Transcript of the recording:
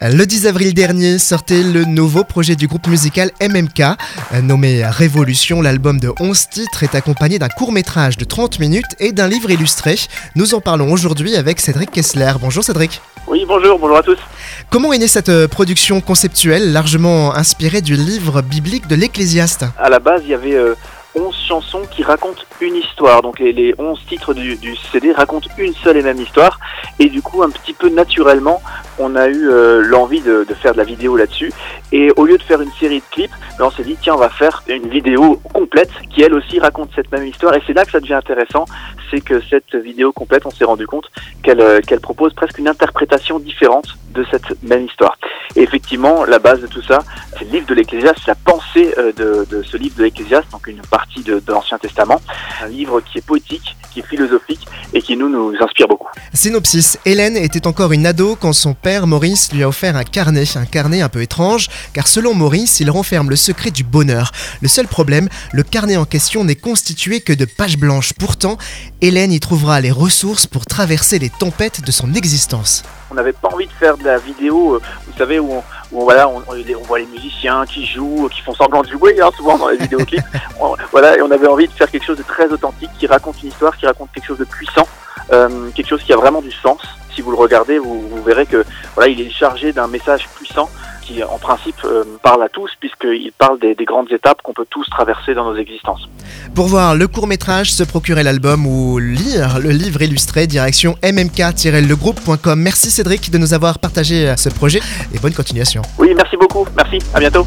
Le 10 avril dernier sortait le nouveau projet du groupe musical MMK. Nommé Révolution, l'album de 11 titres est accompagné d'un court métrage de 30 minutes et d'un livre illustré. Nous en parlons aujourd'hui avec Cédric Kessler. Bonjour Cédric. Oui, bonjour, bonjour à tous. Comment est née cette euh, production conceptuelle largement inspirée du livre biblique de l'Ecclésiaste? À la base, il y avait euh, 11 chansons qui racontent une histoire. Donc les, les 11 titres du, du, CD racontent une seule et même histoire. Et du coup, un petit peu naturellement, on a eu euh, l'envie de, faire de la vidéo là-dessus. Et au lieu de faire une série de clips, ben, on s'est dit, tiens, on va faire une vidéo complète qui, elle aussi, raconte cette même histoire. Et c'est là que ça devient intéressant, c'est que cette vidéo complète, on s'est rendu compte qu'elle euh, propose presque une interprétation différente de cette même histoire. Et effectivement, la base de tout ça, c'est le livre de l'Ecclésiaste, la pensée euh, de, ce livre de l'Ecclésiaste, donc une partie de, l'Ancien Testament, un livre qui est poétique, qui est philosophique qui nous, nous inspire beaucoup. Synopsis, Hélène était encore une ado quand son père Maurice lui a offert un carnet, un carnet un peu étrange, car selon Maurice, il renferme le secret du bonheur. Le seul problème, le carnet en question n'est constitué que de pages blanches. Pourtant, Hélène y trouvera les ressources pour traverser les tempêtes de son existence. On n'avait pas envie de faire de la vidéo, euh, vous savez, où on, où voilà, on, on, voit les musiciens qui jouent, qui font semblant de jouer, hein, souvent dans les vidéoclips. on, voilà, et on avait envie de faire quelque chose de très authentique, qui raconte une histoire, qui raconte quelque chose de puissant, euh, quelque chose qui a vraiment du sens. Si vous le regardez, vous, vous verrez que voilà, il est chargé d'un message puissant qui, en principe, euh, parle à tous, puisqu'il parle des, des, grandes étapes qu'on peut tous traverser dans nos existences. Pour voir le court métrage, se procurer l'album ou lire le livre illustré, direction mmk-legroupe.com. Merci Cédric de nous avoir partagé ce projet et bonne continuation. Oui, merci beaucoup. Merci. À bientôt.